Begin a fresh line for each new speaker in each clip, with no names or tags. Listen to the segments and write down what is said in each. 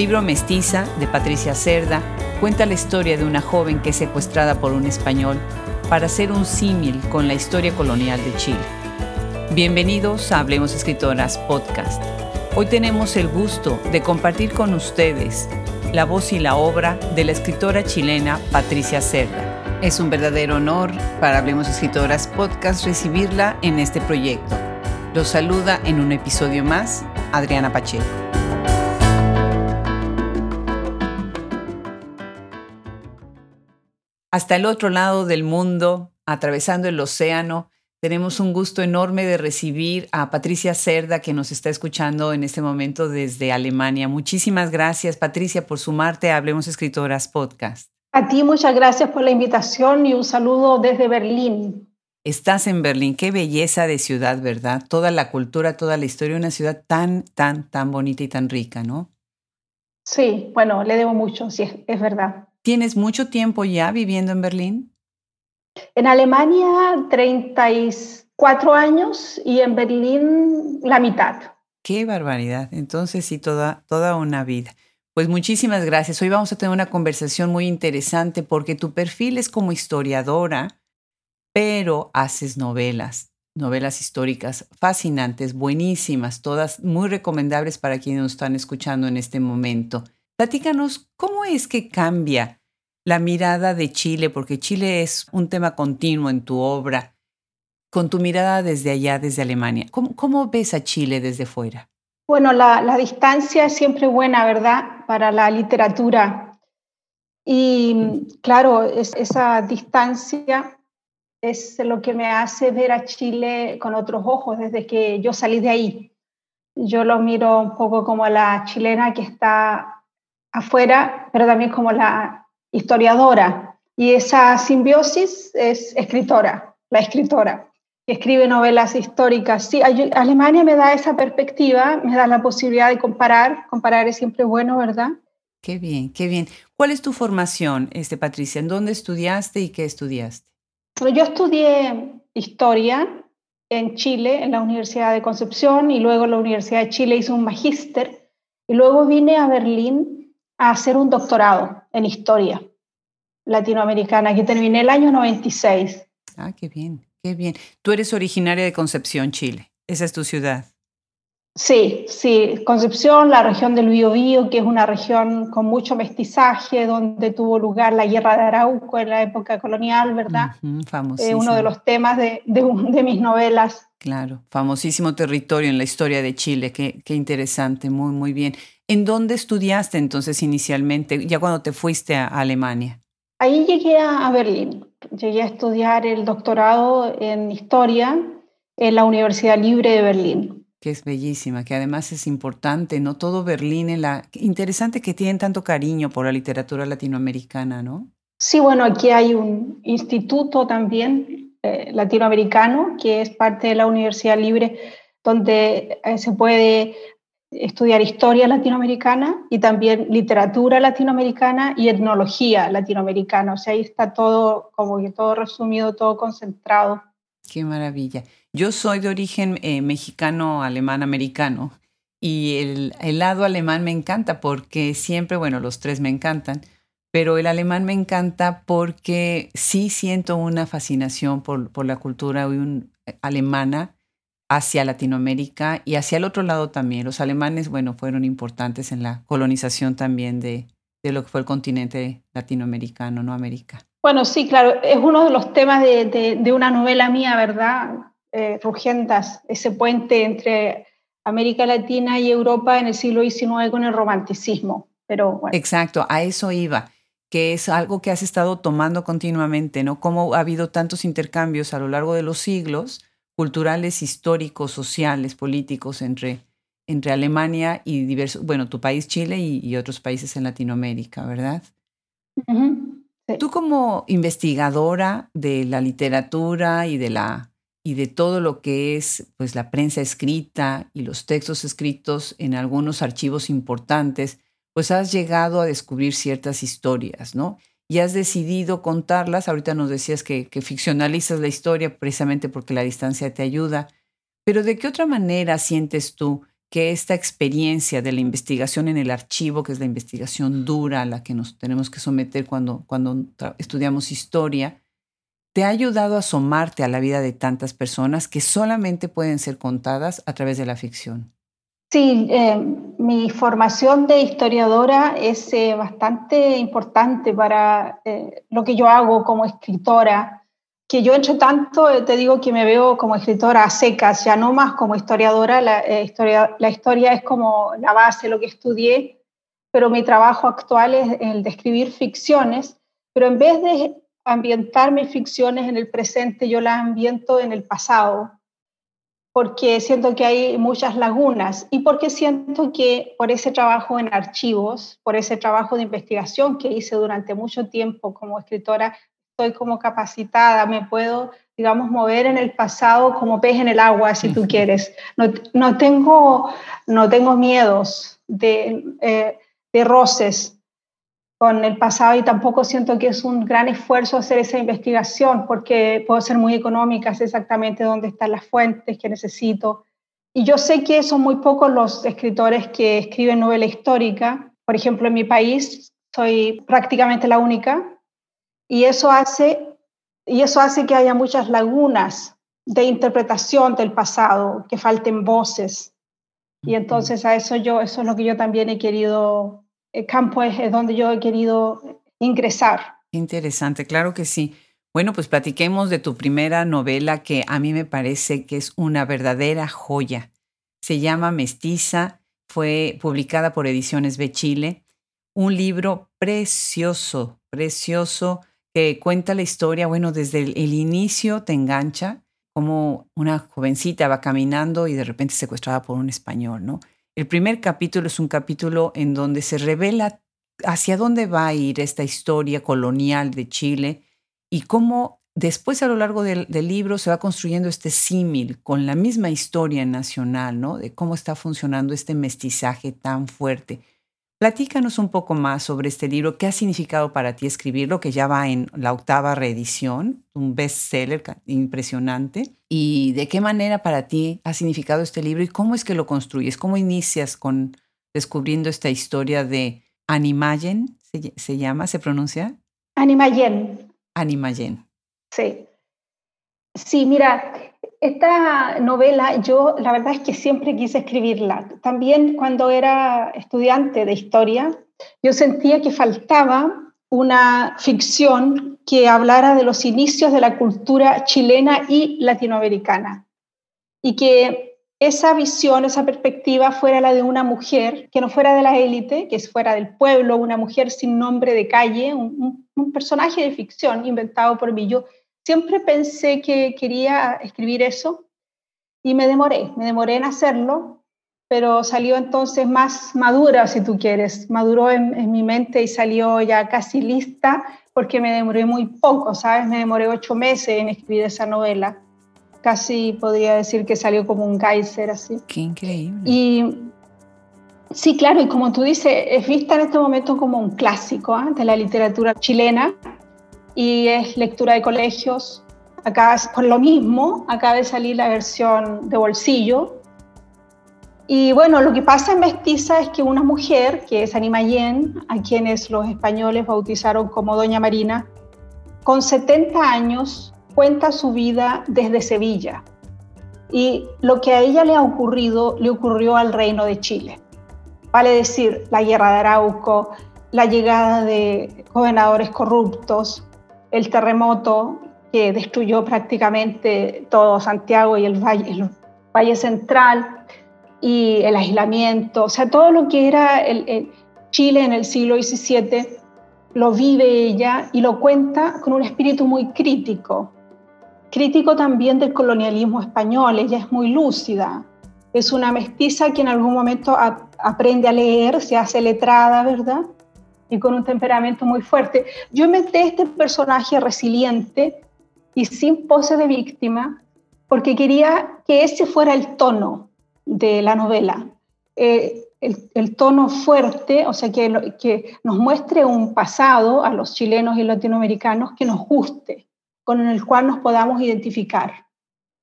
Libro Mestiza, de Patricia Cerda, cuenta la historia de una joven que es secuestrada por un español para hacer un símil con la historia colonial de Chile. Bienvenidos a Hablemos Escritoras Podcast. Hoy tenemos el gusto de compartir con ustedes la voz y la obra de la escritora chilena Patricia Cerda. Es un verdadero honor para Hablemos Escritoras Podcast recibirla en este proyecto. Los saluda en un episodio más Adriana Pacheco. Hasta el otro lado del mundo, atravesando el océano, tenemos un gusto enorme de recibir a Patricia Cerda, que nos está escuchando en este momento desde Alemania. Muchísimas gracias, Patricia, por sumarte a Hablemos Escritoras Podcast.
A ti muchas gracias por la invitación y un saludo desde Berlín.
Estás en Berlín, qué belleza de ciudad, ¿verdad? Toda la cultura, toda la historia, una ciudad tan, tan, tan bonita y tan rica, ¿no?
Sí, bueno, le debo mucho, sí, es verdad.
¿Tienes mucho tiempo ya viviendo en Berlín?
En Alemania 34 años y en Berlín la mitad.
Qué barbaridad. Entonces sí, toda, toda una vida. Pues muchísimas gracias. Hoy vamos a tener una conversación muy interesante porque tu perfil es como historiadora, pero haces novelas, novelas históricas fascinantes, buenísimas, todas muy recomendables para quienes nos están escuchando en este momento. Platícanos, ¿cómo es que cambia la mirada de Chile? Porque Chile es un tema continuo en tu obra, con tu mirada desde allá, desde Alemania. ¿Cómo, ves a Chile desde fuera?
Bueno, la, distancia es siempre buena, ¿verdad? Para la literatura. Y claro, esa distancia es lo que me hace ver a Chile con otros ojos desde que yo salí de ahí. Yo lo miro un poco como la chilena que está afuera, pero también como la historiadora. Y esa simbiosis es escritora, la escritora, que escribe novelas históricas. Sí, Alemania me da esa perspectiva, me da la posibilidad de comparar. Comparar es siempre bueno, ¿verdad?
Qué bien, qué bien. ¿Cuál es tu formación, este, Patricia? ¿En dónde estudiaste y qué estudiaste?
Yo estudié historia en Chile, en la Universidad de Concepción, y luego en la Universidad de Chile hice un magíster, y luego vine a Berlín a hacer un doctorado en historia latinoamericana, que terminé el año 96.
Ah, qué bien, qué bien. Tú eres originaria de Concepción, Chile. Esa es tu ciudad.
Sí, sí, Concepción, la región del Biobío, que es una región con mucho mestizaje, donde tuvo lugar la guerra de Arauco en la época colonial, ¿verdad?
famosísimo.
uno de los temas de, de, mis novelas.
Claro, famosísimo territorio en la historia de Chile, qué, qué interesante, muy, muy bien. ¿En dónde estudiaste entonces inicialmente, ya cuando te fuiste a Alemania?
Ahí llegué a Berlín. Llegué a estudiar el doctorado en historia en la Universidad Libre de Berlín.
Que es bellísima, que además es importante, ¿no? Todo Berlín, en la... interesante que tienen tanto cariño por la literatura latinoamericana, ¿no?
Sí, bueno, aquí hay un instituto también eh, latinoamericano que es parte de la Universidad Libre, donde eh, se puede estudiar historia latinoamericana y también literatura latinoamericana y etnología latinoamericana. O sea, ahí está todo, como que todo resumido, todo concentrado.
Qué maravilla. Yo soy de origen eh, mexicano, alemán, americano. Y el, el, lado alemán me encanta porque siempre, bueno, los tres me encantan, pero el alemán me encanta porque sí siento una fascinación por, por la cultura un, alemana hacia Latinoamérica y hacia el otro lado también. Los alemanes, bueno, fueron importantes en la colonización también de, de lo que fue el continente latinoamericano, ¿no? América.
Bueno, sí, claro, es uno de los temas de, de, una novela mía, ¿verdad? Eh, Rugientas, ese puente entre América Latina y Europa en el siglo XIX con el romanticismo. Pero bueno.
Exacto, a eso iba que es algo que has estado tomando continuamente, ¿no? Cómo ha habido tantos intercambios a lo largo de los siglos culturales, históricos, sociales, políticos entre, entre Alemania y diversos, bueno, tu país Chile y, otros países en Latinoamérica, ¿verdad? Tú como investigadora de la literatura y de la y de todo lo que es pues la prensa escrita y los textos escritos en algunos archivos importantes, pues has llegado a descubrir ciertas historias, ¿no? Y has decidido contarlas. Ahorita nos decías que, ficcionalizas la historia precisamente porque la distancia te ayuda. Pero ¿de qué otra manera sientes tú que esta experiencia de la investigación en el archivo, que es la investigación dura a la que nos tenemos que someter cuando, cuando estudiamos historia, te ha ayudado a asomarte a la vida de tantas personas que solamente pueden ser contadas a través de la ficción.
Sí, eh, mi formación de historiadora es eh, bastante importante para eh, lo que yo hago como escritora que yo entre tanto te digo que me veo como escritora a secas, ya no más como historiadora, la, historia, la historia es como la base, lo que estudié, pero mi trabajo actual es el de escribir ficciones, pero en vez de ambientar mis ficciones en el presente, yo las ambiento en el pasado, porque siento que hay muchas lagunas y porque siento que por ese trabajo en archivos, por ese trabajo de investigación que hice durante mucho tiempo como escritora, estoy como capacitada, me puedo, digamos, mover en el pasado como pez en el agua, si tú quieres. No, no tengo, no tengo miedos de, eh, de roces con el pasado y tampoco siento que es un gran esfuerzo hacer esa investigación porque puedo ser muy económica, sé exactamente dónde están las fuentes que necesito. Y yo sé que son muy pocos los escritores que escriben novela histórica. Por ejemplo, en mi país soy prácticamente la única y eso hace, y eso hace que haya muchas lagunas de interpretación del pasado, que falten voces. Y entonces a eso yo, eso es lo que yo también he querido, campo es, donde yo he querido ingresar.
Interesante, claro que sí. Bueno, pues platiquemos de tu primera novela que a mí me parece que es una verdadera joya. Se llama Mestiza, fue publicada por Ediciones B Chile, un libro precioso, precioso que cuenta la historia, bueno, desde el, inicio te engancha, como una jovencita va caminando y de repente secuestrada por un español, ¿no? El primer capítulo es un capítulo en donde se revela hacia dónde va a ir esta historia colonial de Chile y cómo después a lo largo del, del libro se va construyendo este símil con la misma historia nacional, ¿no? De cómo está funcionando este mestizaje tan fuerte. Platícanos un poco más sobre este libro, qué ha significado para ti escribirlo, que ya va en la octava reedición, un bestseller impresionante, y de qué manera para ti ha significado este libro y cómo es que lo construyes, cómo inicias con descubriendo esta historia de Animayen, se, se llama, se pronuncia?
Animayen.
Animayen.
Sí. Sí, mira, esta novela yo la verdad es que siempre quise escribirla. También cuando era estudiante de historia, yo sentía que faltaba una ficción que hablara de los inicios de la cultura chilena y latinoamericana. Y que esa visión, esa perspectiva fuera la de una mujer que no fuera de la élite, que fuera del pueblo, una mujer sin nombre de calle, un, personaje de ficción inventado por mí. Yo siempre pensé que quería escribir eso y me demoré, me demoré en hacerlo, pero salió entonces más madura, si tú quieres, maduró en, mi mente y salió ya casi lista porque me demoré muy poco, ¿sabes? Me demoré ocho meses en escribir esa novela. Casi podría decir que salió como un Kaiser así.
Qué increíble.
Y sí, claro, y como tú dices, es vista en este momento como un clásico ¿ah? de la literatura chilena y es lectura de colegios. Acá, por lo mismo, acaba de salir la versión de bolsillo. Y bueno, lo que pasa en Mestiza es que una mujer, que es Anima Yen, a quienes los españoles bautizaron como Doña Marina, con 70 años cuenta su vida desde Sevilla. Y lo que a ella le ha ocurrido, le ocurrió al reino de Chile. Vale decir, la guerra de Arauco, la llegada de gobernadores corruptos, el terremoto que destruyó prácticamente todo Santiago y el Valle, Central y el aislamiento, o sea, todo lo que era Chile en el siglo XVII lo vive ella y lo cuenta con un espíritu muy crítico, crítico también del colonialismo español, ella es muy lúcida, es una mestiza que en algún momento aprende a leer, se hace letrada, ¿verdad? Y con un temperamento muy fuerte. Yo inventé este personaje resiliente y sin pose de víctima porque quería que ese fuera el tono de la novela. Eh, el, tono fuerte, o sea, que, que nos muestre un pasado a los chilenos y latinoamericanos que nos guste, con el cual nos podamos identificar.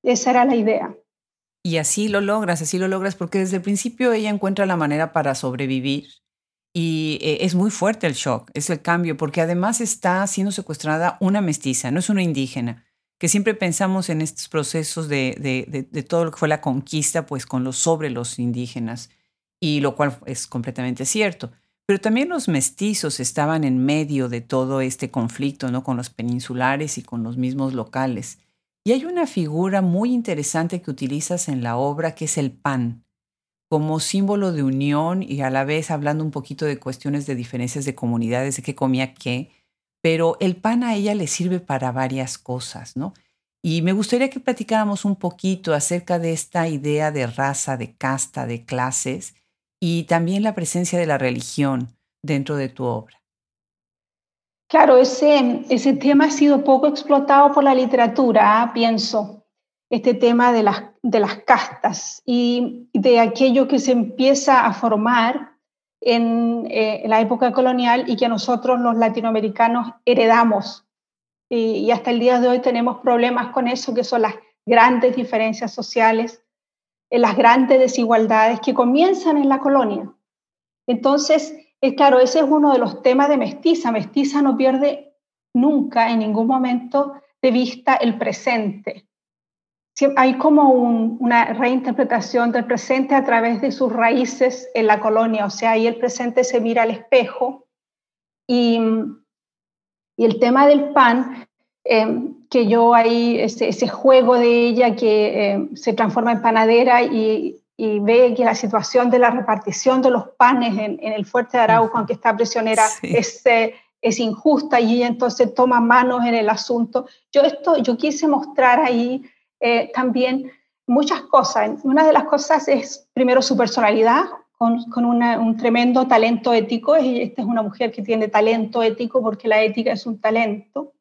Esa era la idea.
Y así lo logras, así lo logras, porque desde el principio ella encuentra la manera para sobrevivir y eh, es muy fuerte el shock, es el cambio, porque además está siendo secuestrada una mestiza, no es una indígena, que siempre pensamos en estos procesos de, de, de, todo lo que fue la conquista, pues con los sobre los indígenas, y lo cual es completamente cierto. Pero también los mestizos estaban en medio de todo este conflicto, ¿no? Con los peninsulares y con los mismos locales. Y hay una figura muy interesante que utilizas en la obra, que es el pan, como símbolo de unión y a la vez hablando un poquito de cuestiones de diferencias de comunidades, de qué comía qué, pero el pan a ella le sirve para varias cosas, ¿no? Y me gustaría que platicáramos un poquito acerca de esta idea de raza, de casta, de clases y también la presencia de la religión dentro de tu obra.
Claro, ese, ese tema ha sido poco explotado por la literatura, ¿ah? pienso, este tema de las, de las castas y de aquello que se empieza a formar en, eh, la época colonial y que nosotros los latinoamericanos heredamos. Y, hasta el día de hoy tenemos problemas con eso, que son las grandes diferencias sociales, eh, las grandes desigualdades que comienzan en la colonia. Entonces, es claro, ese es uno de los temas de Mestiza. Mestiza no pierde nunca, en ningún momento, de vista el presente. Hay como una reinterpretación del presente a través de sus raíces en la colonia, o sea, ahí el presente se mira al espejo y, y el tema del pan, eh, que yo ahí, ese, ese, juego de ella que eh, se transforma en panadera y y ve que la situación de la repartición de los panes en, el fuerte de Arauco, aunque está prisionera, es, eh, es injusta y ella entonces toma manos en el asunto. Yo, esto, yo quise mostrar ahí eh, también muchas cosas. Una de las cosas es primero su personalidad, con, un tremendo talento ético. Esta es una mujer que tiene talento ético porque la ética es un talento.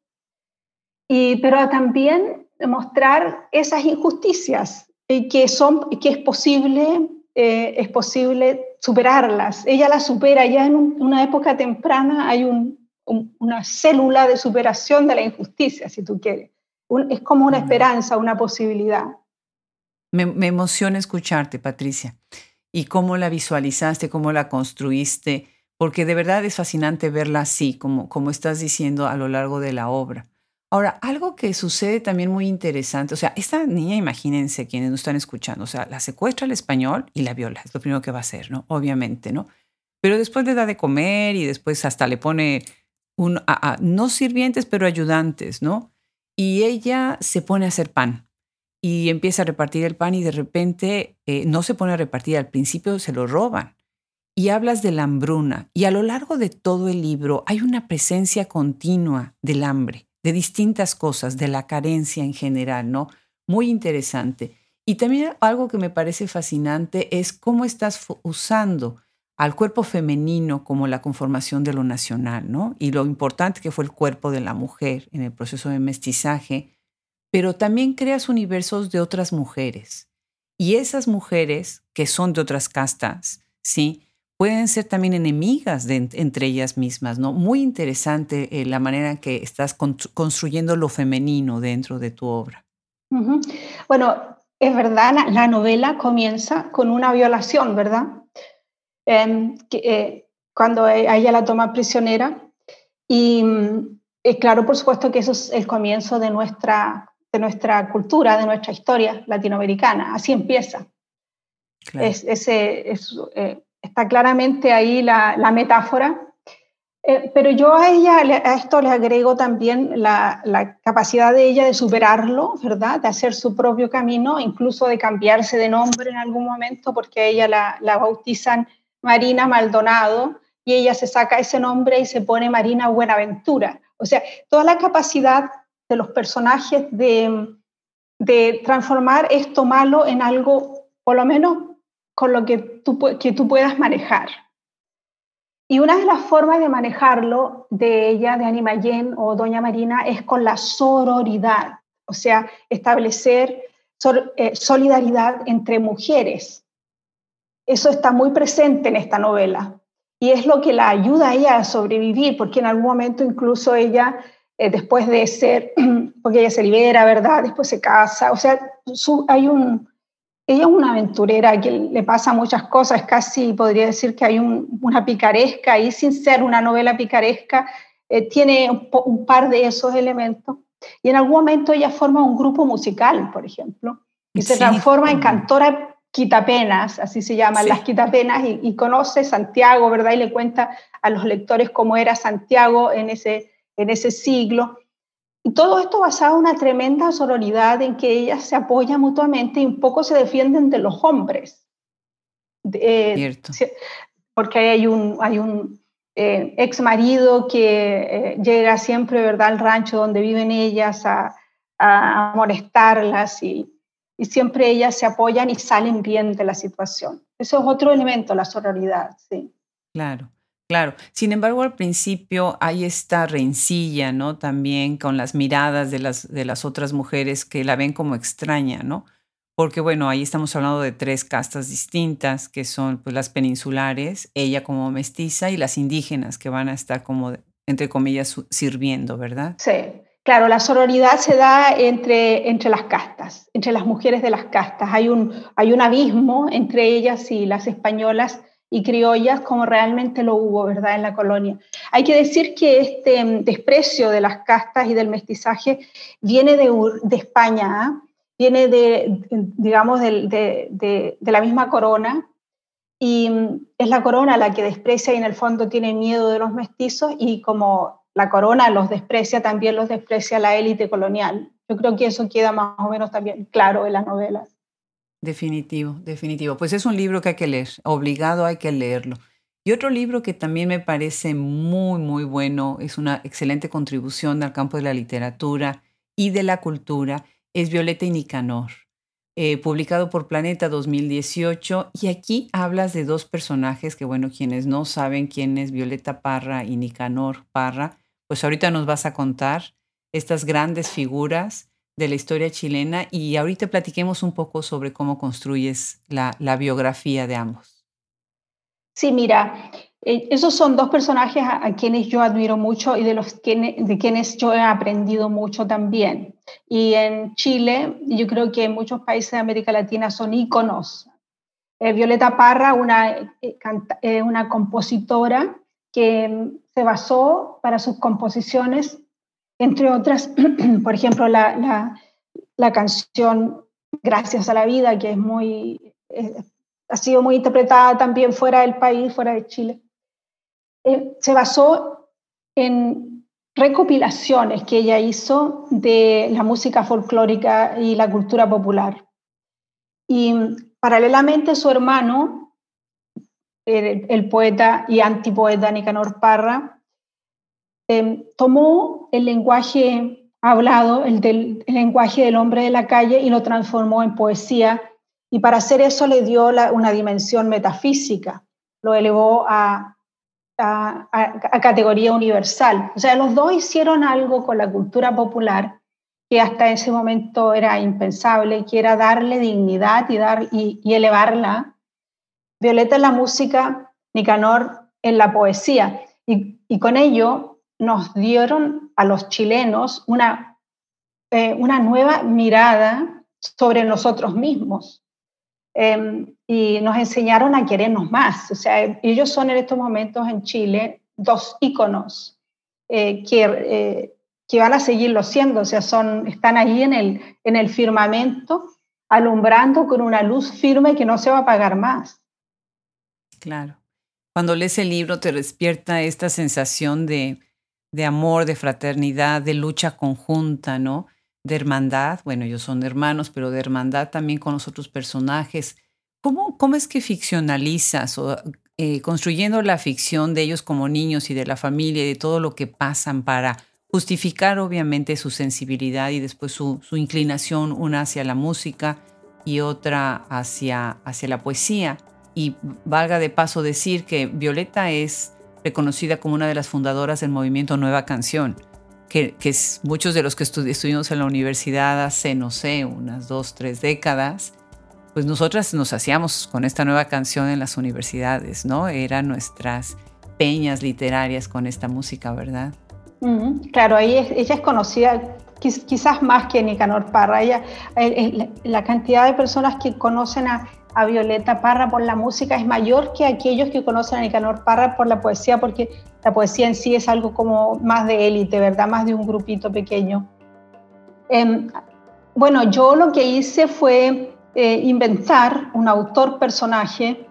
Y, pero también mostrar esas injusticias, y que, son, que es posible, eh, es posible superarlas. Ella las supera, ya en una época temprana hay una célula de superación de la injusticia, si tú quieres. Es como una esperanza, una posibilidad.
Me, me, emociona escucharte, Patricia, y cómo la visualizaste, cómo la construiste, porque de verdad es fascinante verla así, como, como estás diciendo a lo largo de la obra. Ahora, algo que sucede también muy interesante, o sea, esta niña, imagínense quienes nos están escuchando, o sea, la secuestra al español y la viola, es lo primero que va a hacer, ¿no? Obviamente, ¿no? Pero después le da de comer y después hasta le pone un, no sirvientes, pero ayudantes, ¿no? Y ella se pone a hacer pan y empieza a repartir el pan y de repente eh, no se pone a repartir, al principio se lo roban. Y hablas de la hambruna y a lo largo de todo el libro hay una presencia continua del hambre de distintas cosas, de la carencia en general, ¿no? Muy interesante. Y también algo que me parece fascinante es cómo estás usando al cuerpo femenino como la conformación de lo nacional, ¿no? Y lo importante que fue el cuerpo de la mujer en el proceso de mestizaje, pero también creas universos de otras mujeres. Y esas mujeres que son de otras castas, ¿sí? pueden ser también enemigas entre ellas mismas, ¿no? Muy interesante eh, la manera en que estás construyendo lo femenino dentro de tu obra.
Bueno, es verdad, la, novela comienza con una violación, ¿verdad? Em, que, eh, cuando ella la toma prisionera. Y eh, claro, por supuesto que eso es el comienzo de nuestra, de nuestra cultura, de nuestra historia latinoamericana. Así empieza. Es, ese, es, está claramente ahí la, metáfora. Eh, pero yo a ella, a esto le agrego también la, capacidad de ella de superarlo, ¿verdad? De hacer su propio camino, incluso de cambiarse de nombre en algún momento, porque ella la, la bautizan Marina Maldonado y ella se saca ese nombre y se pone Marina Buenaventura. O sea, toda la capacidad de los personajes de, de transformar esto malo en algo, por lo menos con lo que tú, que tú puedas manejar. Y una de las formas de manejarlo de ella, de Animayén o Doña Marina, es con la sororidad, o sea, establecer eh, solidaridad entre mujeres. Eso está muy presente en esta novela y es lo que la ayuda a ella a sobrevivir, porque en algún momento incluso ella, eh, después de ser, porque ella se libera, ¿verdad? Después se casa, o sea, hay un, ella es una aventurera que le pasa muchas cosas, casi podría decir que hay una picaresca y sin ser una novela picaresca, eh, tiene un, par de esos elementos. Y en algún momento ella forma un grupo musical, por ejemplo, y se transforma en cantora quitapenas, así se llaman las quitapenas, y, y, conoce Santiago, ¿verdad? Y le cuenta a los lectores cómo era Santiago en ese, en ese siglo. Y todo esto basado en una tremenda sororidad en que ellas se apoyan mutuamente y un poco se defienden de los hombres.
Eh,
porque hay un, hay un eh, ex marido que eh, llega siempre ¿verdad? al rancho donde viven ellas a, a molestarlas y, y siempre ellas se apoyan y salen bien de la situación. Eso es otro elemento, la sororidad, sí.
Claro. Claro, sin embargo al principio hay esta rencilla, ¿no? También con las miradas de las, de las otras mujeres que la ven como extraña, ¿no? Porque bueno, ahí estamos hablando de tres castas distintas, que son pues las peninsulares, ella como mestiza y las indígenas que van a estar como, entre comillas, sirviendo, ¿verdad?
Sí, claro, la sororidad se da entre, entre las castas, entre las mujeres de las castas. Hay un, hay un abismo entre ellas y las españolas y criollas como realmente lo hubo, ¿verdad?, en la colonia. Hay que decir que este mm, desprecio de las castas y del mestizaje viene de, de España, ¿ah? viene de, digamos, de, de, de, la misma corona, y mm, es la corona la que desprecia y en el fondo tiene miedo de los mestizos, y como la corona los desprecia, también los desprecia la élite colonial. Yo creo que eso queda más o menos también claro en las novelas.
Definitivo, definitivo. Pues es un libro que hay que leer, obligado hay que leerlo. Y otro libro que también me parece muy, muy bueno, es una excelente contribución al campo de la literatura y de la cultura, es Violeta y Nicanor, eh, publicado por Planeta 2018. Y aquí hablas de dos personajes que, bueno, quienes no saben quién es Violeta Parra y Nicanor Parra, pues ahorita nos vas a contar estas grandes figuras de la historia chilena y ahorita platiquemos un poco sobre cómo construyes la, biografía de ambos.
Sí, mira, eh, esos son dos personajes a, quienes yo admiro mucho y de, los de quienes yo he aprendido mucho también. Y en Chile, yo creo que en muchos países de América Latina son íconos. Eh, Violeta Parra, una, eh, una compositora que se basó para sus composiciones entre otras, por ejemplo, la, canción Gracias a la vida, que es muy, ha sido muy interpretada también fuera del país, fuera de Chile, eh, se basó en recopilaciones que ella hizo de la música folclórica y la cultura popular. Y paralelamente su hermano, el, el poeta y antipoeta Nicanor Parra, Em, tomó el lenguaje hablado, el, del, lenguaje del hombre de la calle, y lo transformó en poesía. Y para hacer eso le dio una dimensión metafísica, lo elevó a, a, categoría universal. O sea, los dos hicieron algo con la cultura popular que hasta ese momento era impensable, que era darle dignidad y, dar, y, y elevarla. Violeta en la música, Nicanor en la poesía. Y, con ello nos dieron a los chilenos una, eh, una nueva mirada sobre nosotros mismos em, y nos enseñaron a querernos más. O sea, ellos son en estos momentos en Chile dos íconos eh, que, eh, que van a seguirlo siendo, o sea, son, están ahí en el, en el firmamento alumbrando con una luz firme que no se va a apagar más.
Claro. Cuando lees el libro te despierta esta sensación de, de amor, de fraternidad, de lucha conjunta, ¿no? De hermandad. Bueno, ellos son hermanos, pero de hermandad también con los otros personajes. ¿Cómo, cómo es que ficcionalizas o eh, construyendo la ficción de ellos como niños y de la familia y de todo lo que pasan para justificar obviamente su sensibilidad y después su, su inclinación, una hacia la música y otra hacia, hacia la poesía? Y valga de paso decir que Violeta es reconocida como una de las fundadoras del movimiento Nueva Canción, que, que es, muchos de los que estuvimos en la universidad hace, no sé, unas dos, tres décadas, pues nosotras nos hacíamos con esta nueva canción en las universidades, ¿no? Eran nuestras peñas literarias con esta música, ¿verdad?
claro, ahí ella es conocida quizás más que Nicanor Parra. Ella, la cantidad de personas que conocen a, a, Violeta Parra por la música es mayor que aquellos que conocen a Nicanor Parra por la poesía, porque la poesía en sí es algo como más de élite, ¿verdad? Más de un grupito pequeño. Em, bueno, yo lo que hice fue eh, inventar un autor personaje,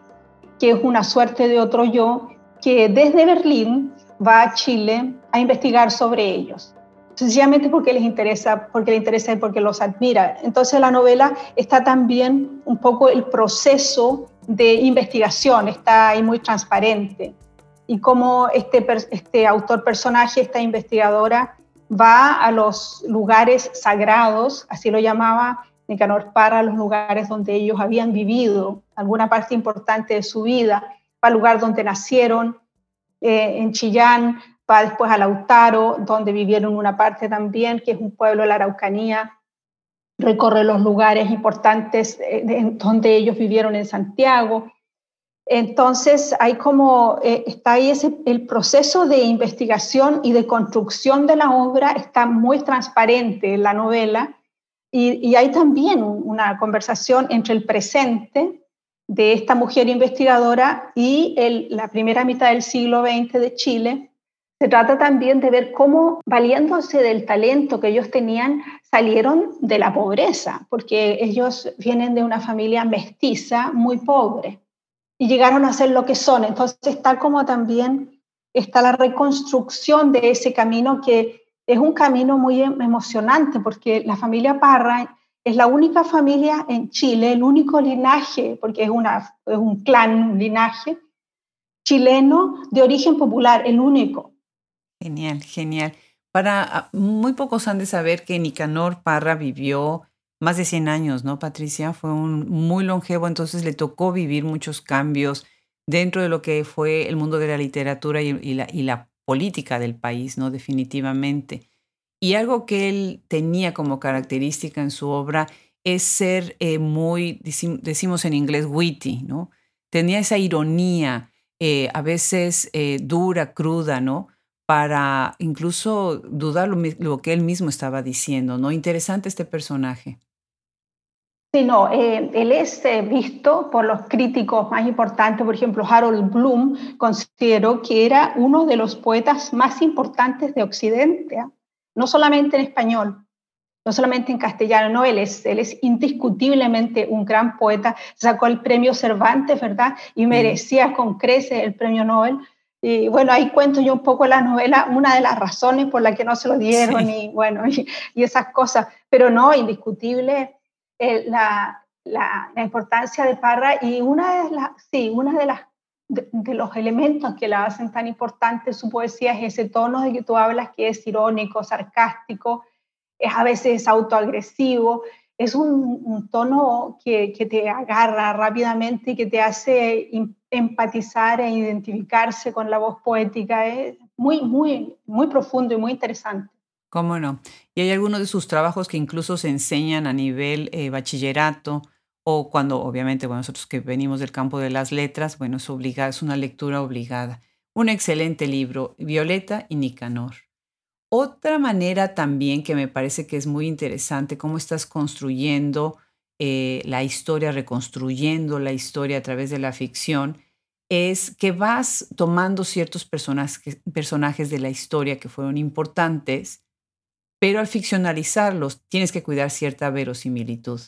que es una suerte de otro yo, que desde Berlín va a Chile a investigar sobre ellos sencillamente porque les interesa, porque le interesa y porque los admira. Entonces la novela está también un poco el proceso de investigación, está ahí muy transparente. Y cómo este, este autor personaje, esta investigadora, va a los lugares sagrados, así lo llamaba Nicanor Parra, los lugares donde ellos habían vivido alguna parte importante de su vida, va al lugar donde nacieron, eh, en Chillán, va después a Lautaro, donde vivieron una parte también, que es un pueblo de la Araucanía, recorre los lugares importantes eh, donde ellos vivieron en Santiago. Entonces, hay como, eh, está ahí ese, el proceso de investigación y de construcción de la obra está muy transparente en la novela y, hay también una conversación entre el presente de esta mujer investigadora y el, la primera mitad del siglo XX de Chile, se trata también de ver cómo, valiéndose del talento que ellos tenían, salieron de la pobreza, porque ellos vienen de una familia mestiza muy pobre y llegaron a ser lo que son. Entonces está como también está la reconstrucción de ese camino que es un camino muy em, emocionante porque la familia Parra es la única familia en Chile, el único linaje, porque es, una, es un clan, un linaje chileno de origen popular, el único.
Genial, genial. Para ah, muy pocos han de saber que Nicanor Parra vivió más de 100 años, ¿no, Patricia? Fue un muy longevo, entonces le tocó vivir muchos cambios dentro de lo que fue el mundo de la literatura y, la, política del país, ¿no? Definitivamente. Y algo que él tenía como característica en su obra es ser eh, muy, decimos en inglés, witty, ¿no? Tenía esa ironía, eh, a veces eh, dura, cruda, ¿no? Para incluso dudar lo, que él mismo estaba diciendo, ¿no? Interesante este personaje.
Sí, no, eh, él es eh, visto por los críticos más importantes, por ejemplo, Harold Bloom consideró que era uno de los poetas más importantes de Occidente, ¿ah? no solamente en español, no solamente en castellano, no, él es, él es indiscutiblemente un gran poeta, sacó el premio Cervantes, ¿verdad? Y merecía con creces el premio Nobel, y bueno, ahí cuento yo un poco la novela, una de las razones por las que no se lo dieron y bueno, y, esas cosas, pero no, indiscutible eh, la, la, importancia de Parra y una de las, sí, una de las de, los elementos que la hacen tan importante su poesía es ese tono de que tú hablas que es irónico, sarcástico, es a veces autoagresivo, es un, tono que, te agarra rápidamente y que te hace empatizar e identificarse con la voz poética. Es muy, muy, muy profundo y muy interesante.
¿Cómo no? Y hay algunos de sus trabajos que incluso se enseñan a nivel eh, bachillerato o cuando, obviamente, bueno, nosotros que venimos del campo de las letras, bueno, es, es una lectura obligada. Un excelente libro, Violeta y Nicanor. Otra manera también que me parece que es muy interesante, cómo estás construyendo eh, la historia, reconstruyendo la historia a través de la ficción, es que vas tomando ciertos personajes, personajes de la historia que fueron importantes, pero al ficcionalizarlos tienes que cuidar cierta verosimilitud.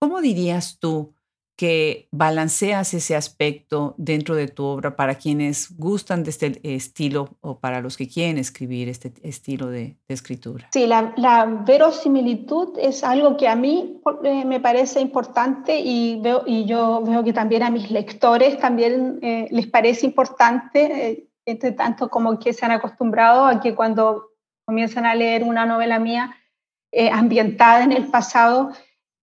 ¿Cómo dirías tú que balanceas ese aspecto dentro de tu obra para quienes gustan de este estilo o para los que quieren escribir este estilo de, escritura?
Sí, la, verosimilitud es algo que a mí eh, me parece importante y, veo, y yo veo que también a mis lectores también eh, les parece importante, eh, entre tanto como que se han acostumbrado a que cuando comienzan a leer una novela mía ambientada en el pasado,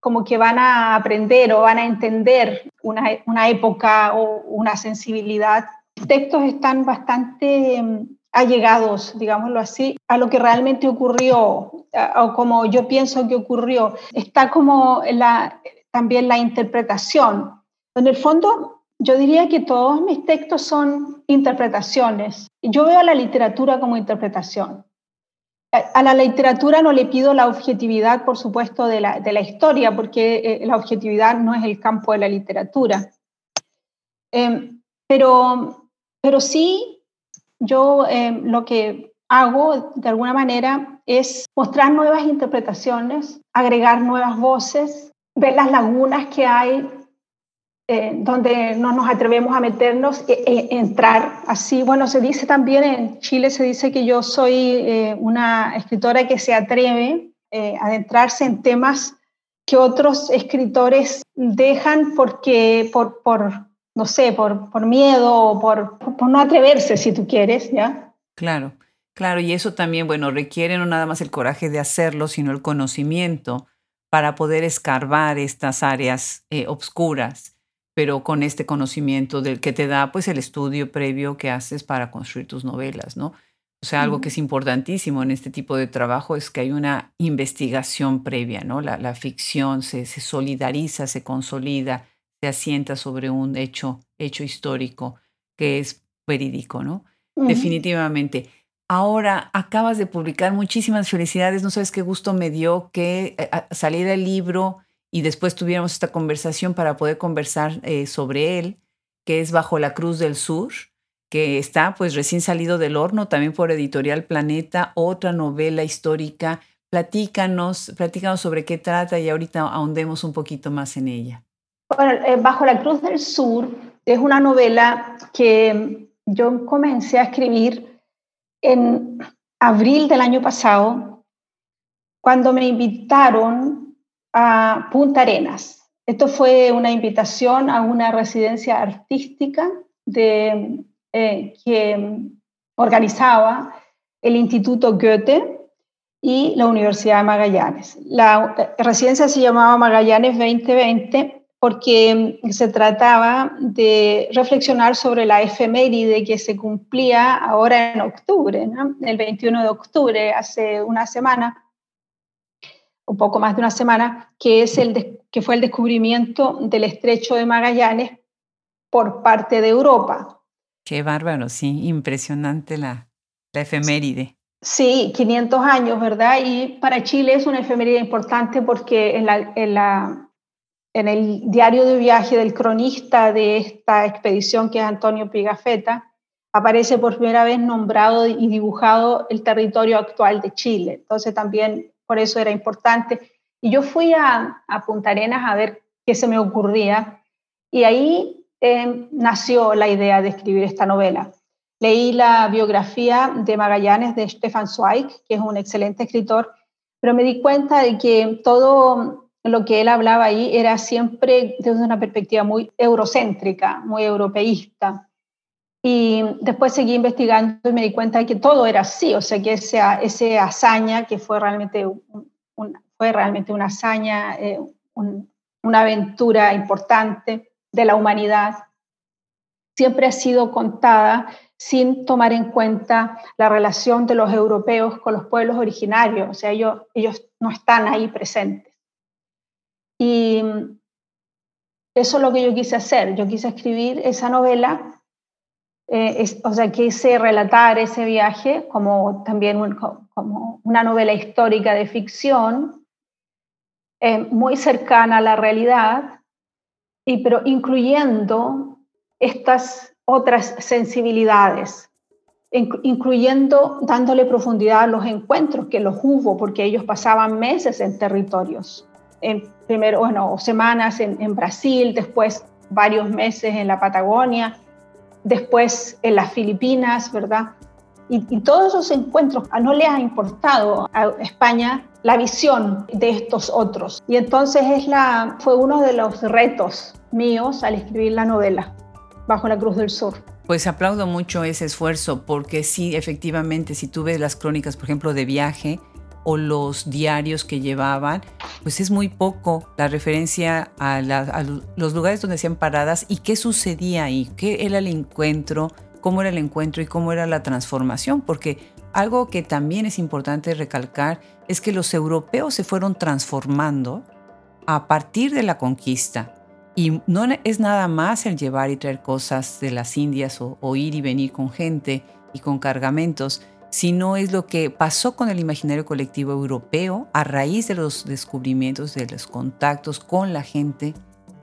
como que van a aprender o van a entender una, una época o una sensibilidad. Los textos están bastante em, allegados, digámoslo así, a lo que realmente ocurrió o como yo pienso que ocurrió. Está como la, también la interpretación. En el fondo, yo diría que todos mis textos son interpretaciones. Yo veo a la literatura como interpretación. A la literatura no le pido la objetividad, por supuesto, de la, de la historia, porque eh, la objetividad no es el campo de la literatura. Em, pero, pero sí, yo em, lo que hago de alguna manera es mostrar nuevas interpretaciones, agregar nuevas voces, ver las lagunas que hay eh, donde no nos atrevemos a meternos, e, e, entrar así. Bueno, se dice también en Chile, se dice que yo soy eh, una escritora que se atreve eh, a adentrarse en temas que otros escritores dejan porque, por, por no sé, por, por miedo o por, por no atreverse, si tú quieres, ¿ya?
Claro. Claro, y eso también, bueno, requiere no nada más el coraje de hacerlo, sino el conocimiento para poder escarbar estas áreas eh, obscuras, pero con este conocimiento del que te da pues el estudio previo que haces para construir tus novelas, ¿no? O sea, algo que es importantísimo en este tipo de trabajo es que hay una investigación previa, ¿no? La, ficción se, se, solidariza, se consolida, se asienta sobre un hecho, hecho histórico que es verídico, ¿no? Definitivamente. Ahora acabas de publicar muchísimas felicidades, no sabes qué gusto me dio que eh, saliera el libro y después tuviéramos esta conversación para poder conversar eh, sobre él, que es Bajo la Cruz del Sur, que está pues recién salido del horno, también por Editorial Planeta, otra novela histórica. Platícanos, platícanos sobre qué trata y ahorita ahondemos un poquito más en ella.
Eh, Bajo la Cruz del Sur es una novela que yo comencé a escribir en abril del año pasado, cuando me invitaron a Punta Arenas. Esto fue una invitación a una residencia artística de, eh, que organizaba el Instituto Goethe y la Universidad de Magallanes. La residencia se llamaba Magallanes 2020 porque se trataba de reflexionar sobre la efeméride que se cumplía ahora en octubre, el 21 de octubre, hace una semana, un poco más de una semana, que, es el que fue el descubrimiento del estrecho de Magallanes por parte de Europa.
Qué bárbaro, sí, impresionante la, la efeméride.
Sí, 500 años, ¿verdad? Y para Chile es una efeméride importante porque en la, en la en el diario de viaje del cronista de esta expedición, que es Antonio Pigafetta, aparece por primera vez nombrado y dibujado el territorio actual de Chile. Entonces también por eso era importante. Y yo fui a, Punta Arenas a ver qué se me ocurría y ahí eh, nació la idea de escribir esta novela. Leí la biografía de Magallanes de Stefan Zweig, que es un excelente escritor, pero me di cuenta de que todo lo que él hablaba ahí era siempre desde una perspectiva muy eurocéntrica, muy europeísta. Y después seguí investigando y me di cuenta de que todo era así, o sea, que esa, esa hazaña, que fue realmente, fue realmente una hazaña, eh, una aventura importante de la humanidad, siempre ha sido contada sin tomar en cuenta la relación de los europeos con los pueblos originarios, o sea, ellos, ellos no están ahí presentes. Y eso es lo que yo quise hacer. Yo quise escribir esa novela, eh, o sea, quise relatar ese viaje como también como una novela histórica de ficción, eh, muy cercana a la realidad, y, pero incluyendo estas otras sensibilidades, incluyendo dándole profundidad a los encuentros que los hubo, porque ellos pasaban meses en territorios en primero, bueno, semanas en, Brasil, después varios meses en la Patagonia, después en las Filipinas, ¿verdad? Y, todos esos encuentros no le ha importado a España la visión de estos otros. Y entonces es la, fue uno de los retos míos al escribir la novela, Bajo la Cruz del Sur.
Pues aplaudo mucho ese esfuerzo porque sí, efectivamente, si tú ves las crónicas, por ejemplo, de viaje, o los diarios que llevaban, pues es muy poco la referencia a, los lugares donde hacían paradas y qué sucedía ahí, qué era el encuentro, cómo era el encuentro y cómo era la transformación, porque algo que también es importante recalcar es que los europeos se fueron transformando a partir de la conquista. Y no es nada más el llevar y traer cosas de las Indias o ir y venir con gente y con cargamentos, sino es lo que pasó con el imaginario colectivo europeo a raíz de los descubrimientos, de los contactos con la gente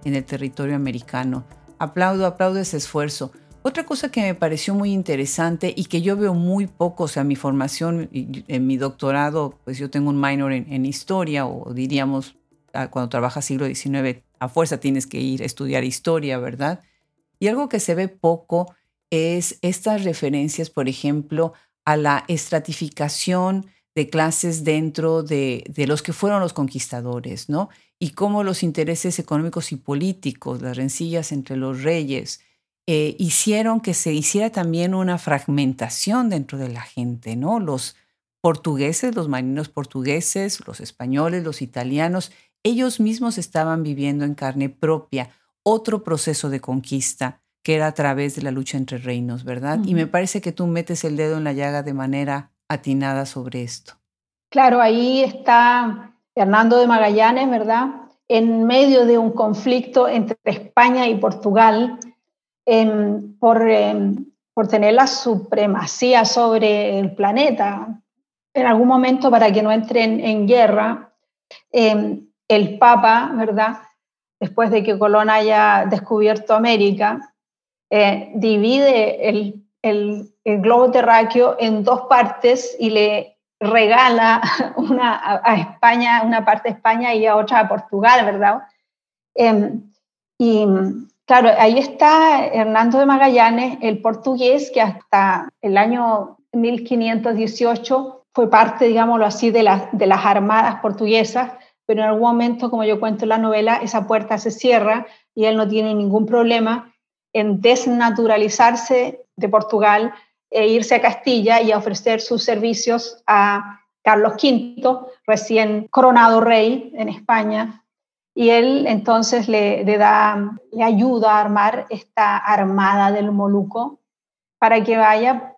en el territorio americano. Aplaudo, aplaudo ese esfuerzo. Otra cosa que me pareció muy interesante y que yo veo muy poco, o sea, mi formación, en mi doctorado, pues yo tengo un minor en, historia, o diríamos, ah, cuando trabajas siglo XIX, a fuerza tienes que ir a estudiar historia, ¿verdad? Y algo que se ve poco es estas referencias, por ejemplo, a la estratificación de clases dentro de, de, los que fueron los conquistadores, ¿no? Y cómo los intereses económicos y políticos, las rencillas entre los reyes, eh, hicieron que se hiciera también una fragmentación dentro de la gente, ¿no? Los portugueses, los marinos portugueses, los españoles, los italianos, ellos mismos estaban viviendo en carne propia otro proceso de conquista que era a través de la lucha entre reinos, ¿verdad? Y me parece que tú metes el dedo en la llaga de manera atinada sobre esto.
Claro, ahí está Hernando de Magallanes, ¿verdad? En medio de un conflicto entre España y Portugal, por, em, por tener la supremacía sobre el planeta. En algún momento, para que no entren en guerra, em, el Papa, ¿verdad? Después de que Colón haya descubierto América, eh, divide el, globo terráqueo en dos partes y le regala una a, España, una parte a España y a otra a Portugal, ¿verdad? Em, y Claro, ahí está Hernando de Magallanes, el portugués, que hasta el año 1518 fue parte, digámoslo así, de, de las armadas portuguesas, pero en algún momento, como yo cuento en la novela, esa puerta se cierra y él no tiene ningún problema en desnaturalizarse de Portugal e irse a Castilla y a ofrecer sus servicios a Carlos V, recién coronado rey en España, y él entonces le, da, le ayuda a armar esta armada del Moluco para que vaya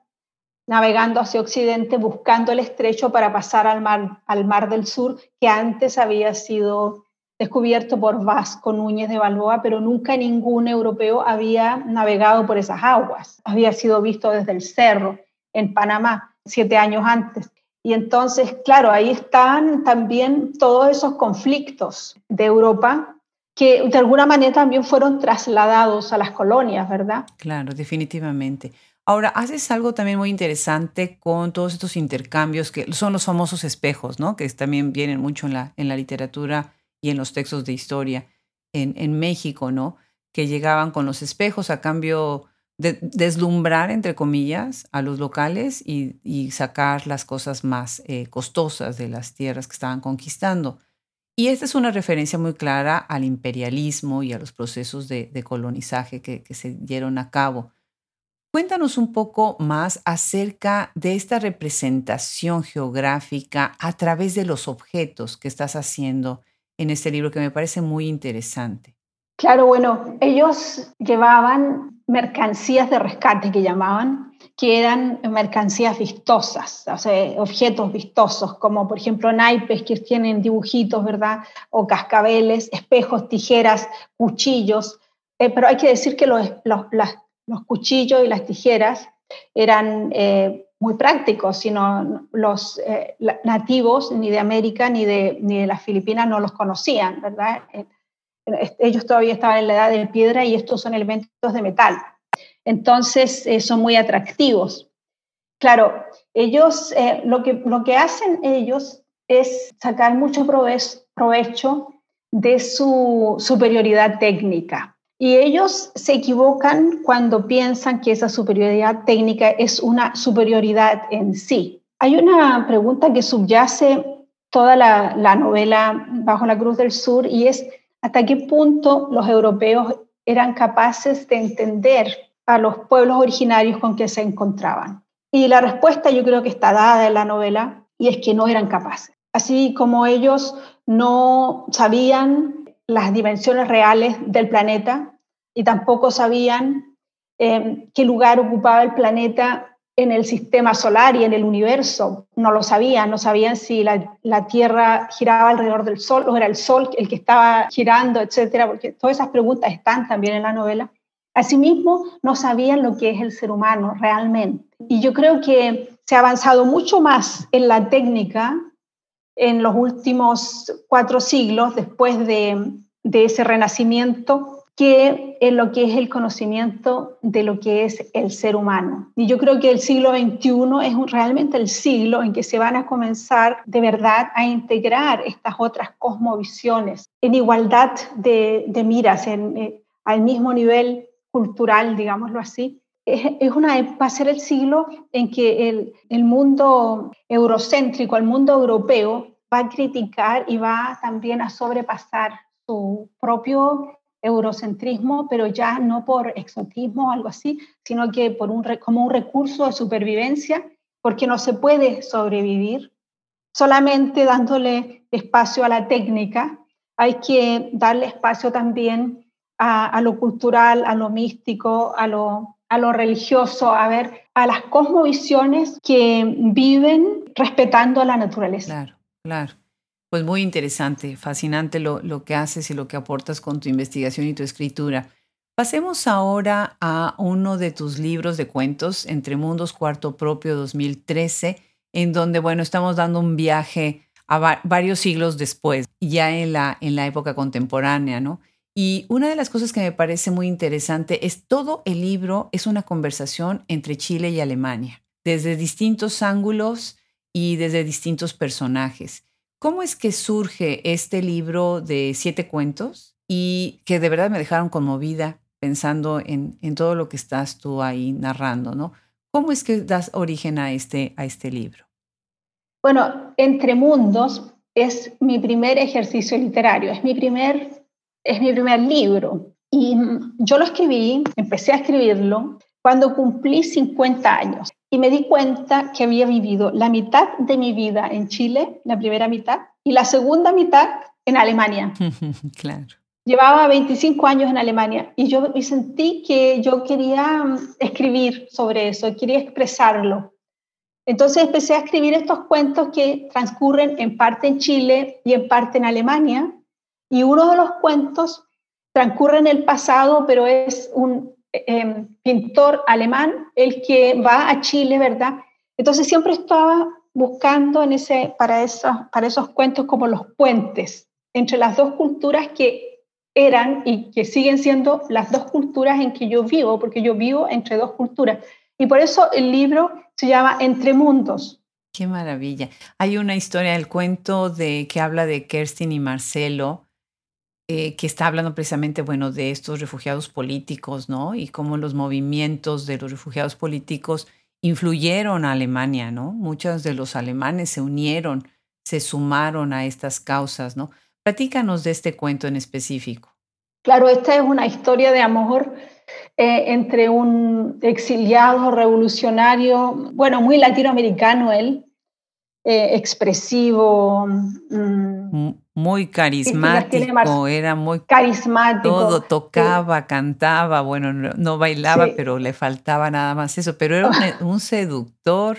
navegando hacia Occidente buscando el estrecho para pasar al mar, al mar del Sur, que antes había sido descubierto por Vasco Núñez de Balboa, pero nunca ningún europeo había navegado por esas aguas. Había sido visto desde el cerro en Panamá siete años antes. Y entonces, claro, ahí están también todos esos conflictos de Europa que de alguna manera también fueron trasladados a las colonias, ¿verdad?
Claro, definitivamente. Ahora, haces algo también muy interesante con todos estos intercambios que son los famosos espejos, ¿no? Que también vienen mucho en la, en la literatura y en los textos de historia en, en México, ¿no? Que llegaban con los espejos a cambio de, deslumbrar, entre comillas, a los locales y, sacar las cosas más eh, costosas de las tierras que estaban conquistando. Y esta es una referencia muy clara al imperialismo y a los procesos de, colonizaje que, que, se dieron a cabo. Cuéntanos un poco más acerca de esta representación geográfica a través de los objetos que estás haciendo en este libro que me parece muy interesante.
Claro, bueno, ellos llevaban mercancías de rescate que llamaban, que eran mercancías vistosas, o sea, objetos vistosos, como por ejemplo naipes que tienen dibujitos, ¿verdad? O cascabeles, espejos, tijeras, cuchillos. Eh, pero hay que decir que los, los, los, cuchillos y las tijeras eran eh, muy prácticos, sino los eh, nativos ni de América ni de, ni de las Filipinas no los conocían, ¿verdad? ellos todavía estaban en la edad de piedra y estos son elementos de metal. Entonces eh, son muy atractivos. Claro, ellos, eh, lo, que, lo que hacen ellos es sacar mucho provecho de su superioridad técnica. Y ellos se equivocan cuando piensan que esa superioridad técnica es una superioridad en sí. Hay una pregunta que subyace toda la, la novela Bajo la Cruz del Sur y es hasta qué punto los europeos eran capaces de entender a los pueblos originarios con que se encontraban. Y la respuesta yo creo que está dada en la novela y es que no eran capaces. Así como ellos no sabían las dimensiones reales del planeta y tampoco sabían eh, qué lugar ocupaba el planeta en el sistema solar y en el universo. No lo sabían, no sabían si la, Tierra giraba alrededor del Sol o era el Sol el que estaba girando, etcétera, porque todas esas preguntas están también en la novela. Asimismo, no sabían lo que es el ser humano realmente. Y yo creo que se ha avanzado mucho más en la técnica en los últimos cuatro siglos después de, de ese renacimiento que en lo que es el conocimiento de lo que es el ser humano. Y yo creo que el siglo XXI es realmente el siglo en que se van a comenzar de verdad a integrar estas otras cosmovisiones en igualdad de, miras, en, eh, al mismo nivel cultural, digámoslo así. Es, una, va a ser el siglo en que el, el mundo eurocéntrico, el mundo europeo, va a criticar y va también a sobrepasar su propio eurocentrismo, pero ya no por exotismo o algo así, sino que por un, como un recurso de supervivencia, porque no se puede sobrevivir solamente dándole espacio a la técnica, hay que darle espacio también a, lo cultural, a lo místico, a lo, a lo religioso, a ver, a las cosmovisiones que viven respetando la naturaleza.
Claro, claro. Pues muy interesante, fascinante lo, lo, que haces y lo que aportas con tu investigación y tu escritura. Pasemos ahora a uno de tus libros de cuentos, Entre Mundos Cuarto Propio 2013, en donde, bueno, estamos dando un viaje a varios siglos después, ya en la, en la época contemporánea, ¿no? Y una de las cosas que me parece muy interesante es todo el libro es una conversación entre Chile y Alemania, desde distintos ángulos y desde distintos personajes. ¿Cómo es que surge este libro de siete cuentos y que de verdad me dejaron conmovida pensando en, todo lo que estás tú ahí narrando, ¿no? ¿Cómo es que das origen a este, a este libro?
Bueno, Entre Mundos es mi primer ejercicio literario, es mi primer, es mi primer libro. Y yo lo escribí, empecé a escribirlo cuando cumplí 50 años y me di cuenta que había vivido la mitad de mi vida en Chile, la primera mitad, y la segunda mitad en Alemania.
claro.
Llevaba 25 años en Alemania y yo me sentí que yo quería mm, escribir sobre eso, quería expresarlo. Entonces empecé a escribir estos cuentos que transcurren en parte en Chile y en parte en Alemania. Y uno de los cuentos transcurre en el pasado, pero es un Em, pintor alemán, el que va a Chile, ¿verdad? Entonces siempre estaba buscando en ese, para, esos, para esos cuentos como los puentes entre las dos culturas que eran y que siguen siendo las dos culturas en que yo vivo, porque yo vivo entre dos culturas. Y por eso el libro se llama Entre Mundos.
Qué maravilla. Hay una historia del cuento de que habla de Kerstin y Marcelo, eh, que está hablando precisamente, bueno, de estos refugiados políticos, ¿no? Y cómo los movimientos de los refugiados políticos influyeron a Alemania, ¿no? Muchos de los alemanes se unieron, se sumaron a estas causas, ¿no? Platícanos de este cuento en específico.
Claro, esta es una historia de amor eh, entre un exiliado revolucionario, bueno, muy latinoamericano él, eh, expresivo.
Mm, muy carismático, era muy
carismático.
Todo, tocaba, cantaba, bueno, no, bailaba, pero le faltaba nada más eso, pero era un, seductor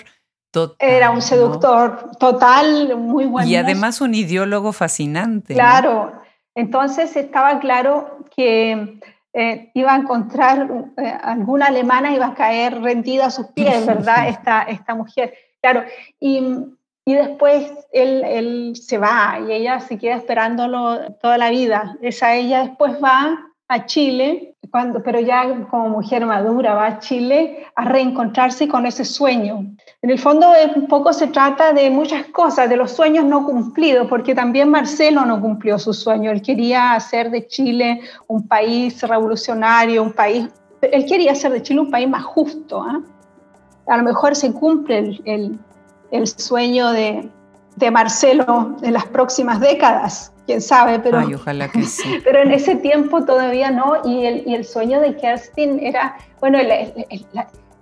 total.
Era un seductor total, muy bueno.
Y además un ideólogo fascinante.
Claro, entonces estaba claro que eh, iba a encontrar eh, alguna alemana, iba a caer rendida a sus pies, ¿verdad? esta, esta mujer. Claro, y y después él, él, se va y ella se queda esperándolo toda la vida. Esa ella después va a Chile, cuando, pero ya como mujer madura va a Chile a reencontrarse con ese sueño. En el fondo un poco se trata de muchas cosas, de los sueños no cumplidos, porque también Marcelo no cumplió su sueño. Él quería hacer de Chile un país revolucionario, un país... Él quería hacer de Chile un país más justo. ¿ah? A lo mejor se cumple el el sueño de, de Marcelo en las próximas décadas, quién sabe, pero,
ojalá que sí.
pero en ese tiempo todavía no, y el, y el sueño de Kerstin era, bueno,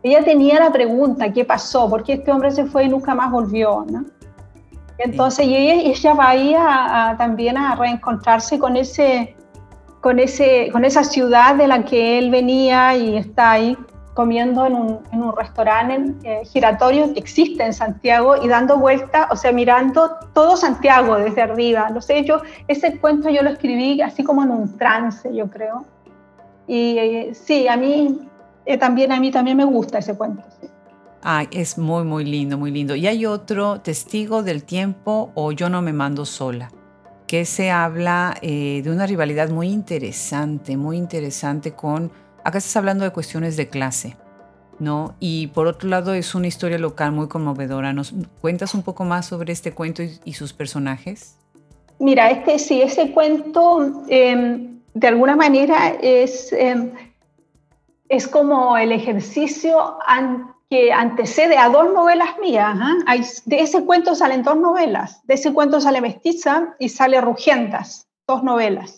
ella tenía la pregunta, ¿qué pasó? ¿Por qué este hombre se fue y nunca más volvió? ¿no? Entonces, y ella, ella va ahí a, también a reencontrarse con, ese, con, ese, con esa ciudad de la que él venía y está ahí comiendo en un, en un restaurante eh, giratorio que existe en Santiago y dando vuelta, o sea, mirando todo Santiago desde arriba. No sé, yo, ese cuento yo lo escribí así como en un trance, yo creo. Y eh, sí, a mí eh, también, a mí también me gusta ese cuento.
Ay, es muy, muy lindo, muy lindo. Y hay otro, Testigo del Tiempo o Yo no me mando sola, que se habla eh, de una rivalidad muy interesante, muy interesante con, acá estás hablando de cuestiones de clase, ¿no? Y por otro lado es una historia local muy conmovedora. ¿Nos cuentas un poco más sobre este cuento y, sus personajes?
Mira, este sí, ese cuento em, de alguna manera es, em, es como el ejercicio que antecede a dos novelas mías. ¿ah? de ese cuento salen dos novelas. De ese cuento sale Mestiza y sale Rugientas, dos novelas.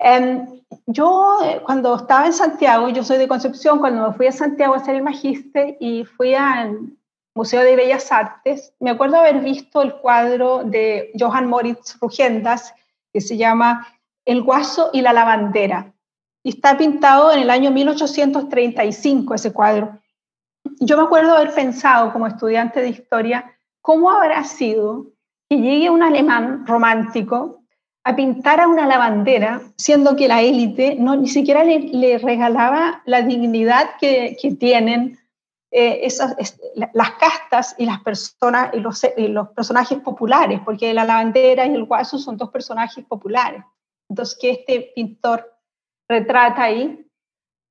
Em, yo eh, cuando estaba en Santiago, yo soy de Concepción, cuando me fui a Santiago a hacer el magíster y fui al Museo de Bellas Artes, me acuerdo haber visto el cuadro de Johann Moritz Rugiendas que se llama El guaso y la lavandera. Y está pintado en el año 1835 ese cuadro yo me acuerdo haber pensado como estudiante de historia, ¿cómo habrá sido que llegue un alemán romántico a pintar a una lavandera, siendo que la élite no, ni siquiera le, regalaba la dignidad que, tienen eh, esas, las castas y las personas y los, personajes populares, porque la lavandera y el guaso son dos personajes populares. Entonces, que este pintor retrata ahí.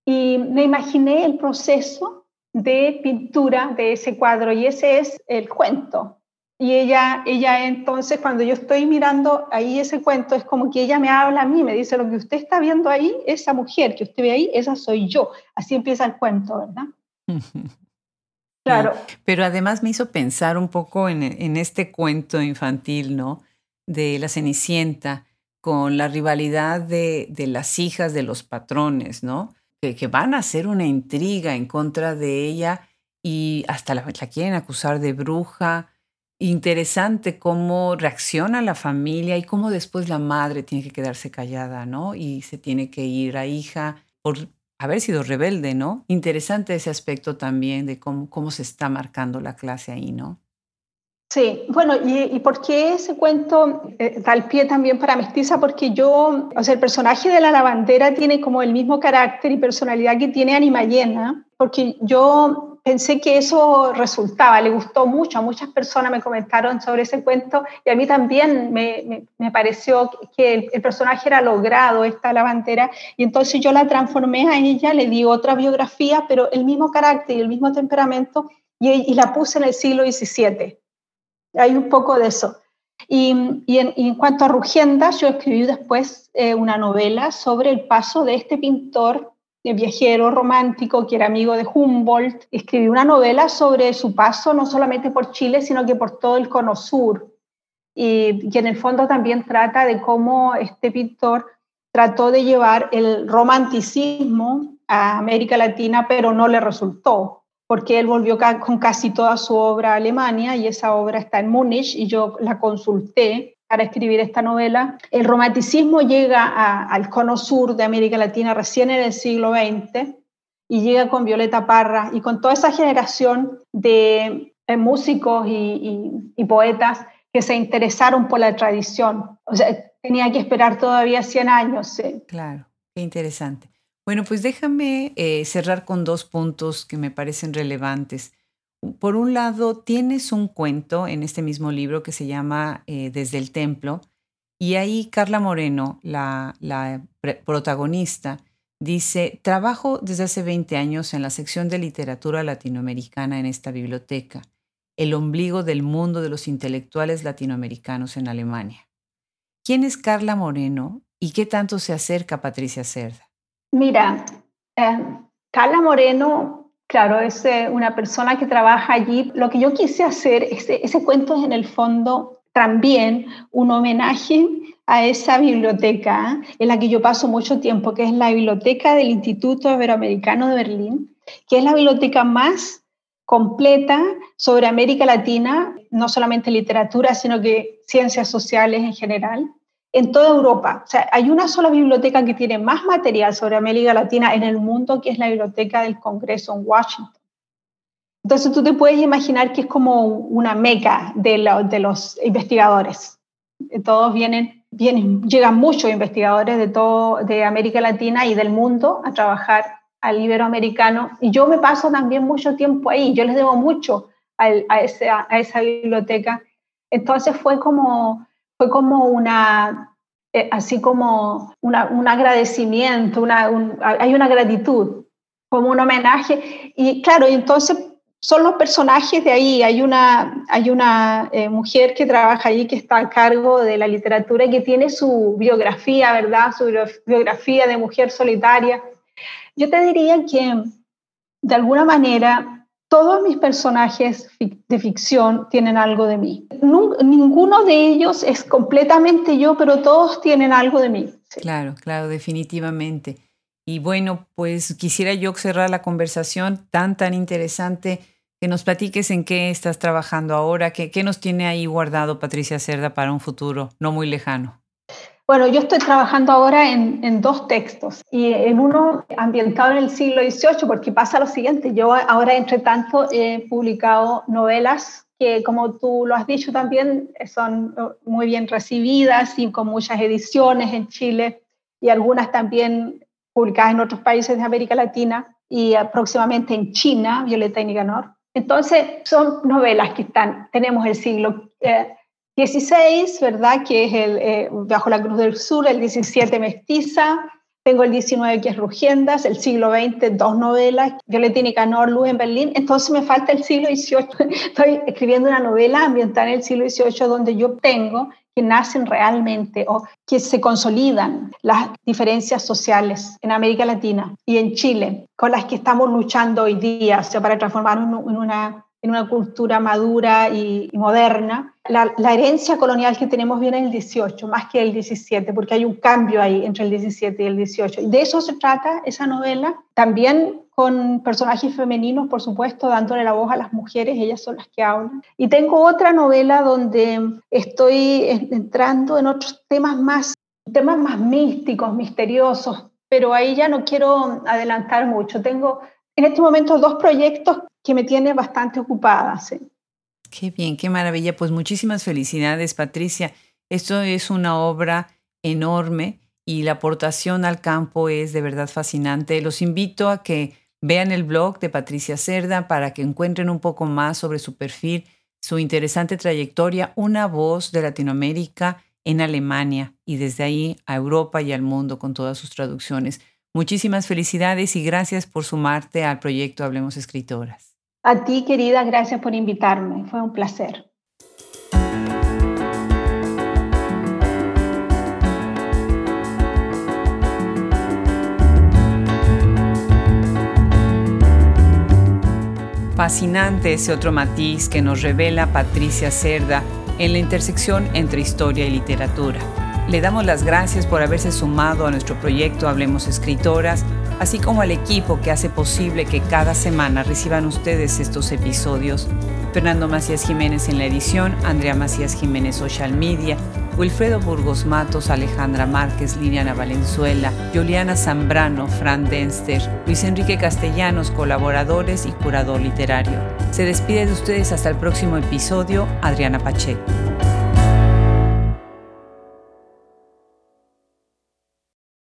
Y me imaginé el proceso de pintura de ese cuadro y ese es el cuento. Y ella, ella entonces, cuando yo estoy mirando ahí ese cuento, es como que ella me habla a mí, me dice, lo que usted está viendo ahí, esa mujer que usted ve ahí, esa soy yo. Así empieza el cuento, ¿verdad?
claro. pero además me hizo pensar un poco en, en este cuento infantil, ¿no? De la Cenicienta, con la rivalidad de, de las hijas de los patrones, ¿no? que, van a hacer una intriga en contra de ella y hasta la, quieren acusar de bruja. Interesante cómo reacciona la familia y cómo después la madre tiene que quedarse callada, ¿no? Y se tiene que ir a hija por haber sido rebelde, ¿no? Interesante ese aspecto también de cómo, cómo se está marcando la clase ahí, ¿no?
Sí, bueno, y, por qué ese cuento eh, da el pie también para Mestiza? Porque yo, o sea, el personaje de la lavandera tiene como el mismo carácter y personalidad que tiene Animallena, porque yo pensé que eso resultaba, le gustó mucho, a muchas personas me comentaron sobre ese cuento y a mí también me, me, pareció que el, personaje era logrado, esta lavandera, y entonces yo la transformé a ella, le di otra biografía, pero el mismo carácter y el mismo temperamento, y, y la puse en el siglo XVII hay un poco de eso. Y, en, cuanto a Rugienda, yo escribí después eh, una novela sobre el paso de este pintor viajero romántico que era amigo de Humboldt. Escribí una novela sobre su paso no solamente por Chile, sino que por todo el cono sur. Y que en el fondo también trata de cómo este pintor trató de llevar el romanticismo a América Latina, pero no le resultó porque él volvió con casi toda su obra a Alemania y esa obra está en Múnich y yo la consulté para escribir esta novela. El romanticismo llega al cono sur de América Latina recién en el siglo XX y llega con Violeta Parra y con toda esa generación de, músicos y, poetas que se interesaron por la tradición. O sea, tenía que esperar todavía 100 años.
Claro, qué interesante. Bueno, pues déjame eh, cerrar con dos puntos que me parecen relevantes. Por un lado, tienes un cuento en este mismo libro que se llama eh, Desde el Templo, y ahí Carla Moreno, la, protagonista, dice, trabajo desde hace 20 años en la sección de literatura latinoamericana en esta biblioteca, el ombligo del mundo de los intelectuales latinoamericanos en Alemania. ¿Quién es Carla Moreno y qué tanto se acerca Patricia Cerda?
Mira, eh, Carla Moreno, claro, es una persona que trabaja allí. Lo que yo quise hacer, ese, ese cuento es en el fondo también un homenaje a esa biblioteca ¿eh? en la que yo paso mucho tiempo, que es la biblioteca del Instituto Iberoamericano de Berlín, que es la biblioteca más completa sobre América Latina, no solamente literatura, sino que ciencias sociales en general en toda Europa. O sea, hay una sola biblioteca que tiene más material sobre América Latina en el mundo, que es la Biblioteca del Congreso en Washington. Entonces tú te puedes imaginar que es como una meca de, de los investigadores. Todos vienen, vienen, llegan muchos investigadores de, todo, de América Latina y del mundo a trabajar al iberoamericano y yo me paso también mucho tiempo ahí, yo les debo mucho a, esa, a esa biblioteca. Entonces fue como, fue como una, eh, así como una, un agradecimiento, una, hay una gratitud, como un homenaje. Y claro, entonces son los personajes de ahí. Hay una, hay una eh, mujer que trabaja ahí que está a cargo de la literatura y que tiene su biografía, ¿verdad? Su biografía de mujer solitaria. Yo te diría que de alguna manera todos mis personajes de ficción tienen algo de mí. Ninguno de ellos es completamente yo, pero todos tienen algo de mí.
Claro, claro, definitivamente. Y bueno, pues quisiera yo cerrar la conversación tan, tan interesante, que nos platiques en qué estás trabajando ahora, qué, qué nos tiene ahí guardado Patricia Cerda para un futuro no muy lejano.
Bueno, yo estoy trabajando ahora en, dos textos y en uno ambientado en el siglo XVIII, porque pasa lo siguiente, yo ahora entre tanto he publicado novelas que como tú lo has dicho también son muy bien recibidas y con muchas ediciones en Chile y algunas también publicadas en otros países de América Latina y próximamente en China, Violeta y Nicanor. Entonces son novelas que están, tenemos el siglo... Eh, 16, ¿verdad? Que es el eh, Bajo la Cruz del Sur, el 17 Mestiza, tengo el 19 que es Rugiendas, el siglo XX, dos novelas, Violeta y Nicanor, Luz en Berlín, entonces me falta el siglo XVIII. Estoy escribiendo una novela ambientada en el siglo XVIII donde yo tengo que nacen realmente o que se consolidan las diferencias sociales en América Latina y en Chile, con las que estamos luchando hoy día, o sea, para transformarnos en una en una cultura madura y, moderna. La, herencia colonial que tenemos viene en el 18, más que el 17, porque hay un cambio ahí entre el 17 y el 18. Y de eso se trata esa novela, también con personajes femeninos, por supuesto, dándole la voz a las mujeres, ellas son las que hablan. Y tengo otra novela donde estoy entrando en otros temas más, temas más místicos, misteriosos, pero ahí ya no quiero adelantar mucho. Tengo en este momento dos proyectos que me tienen bastante ocupada. ¿sí?
Qué bien, qué maravilla. Pues muchísimas felicidades, Patricia. Esto es una obra enorme y la aportación al campo es de verdad fascinante. Los invito a que vean el blog de Patricia Cerda para que encuentren un poco más sobre su perfil, su interesante trayectoria, una voz de Latinoamérica en Alemania y desde ahí a Europa y al mundo con todas sus traducciones. Muchísimas felicidades y gracias por sumarte al proyecto Hablemos Escritoras.
A ti, querida, gracias por invitarme. Fue un placer.
Fascinante ese otro matiz que nos revela Patricia Cerda en la intersección entre historia y literatura. Le damos las gracias por haberse sumado a nuestro proyecto Hablemos Escritoras, así como al equipo que hace posible que cada semana reciban ustedes estos episodios. Fernando Macías Jiménez en la edición, Andrea Macías Jiménez Social Media, Wilfredo Burgos Matos, Alejandra Márquez, Liliana Valenzuela, Juliana Zambrano, Fran Denster, Luis Enrique Castellanos, colaboradores y curador literario. Se despide de ustedes hasta el próximo episodio, Adriana Pacheco.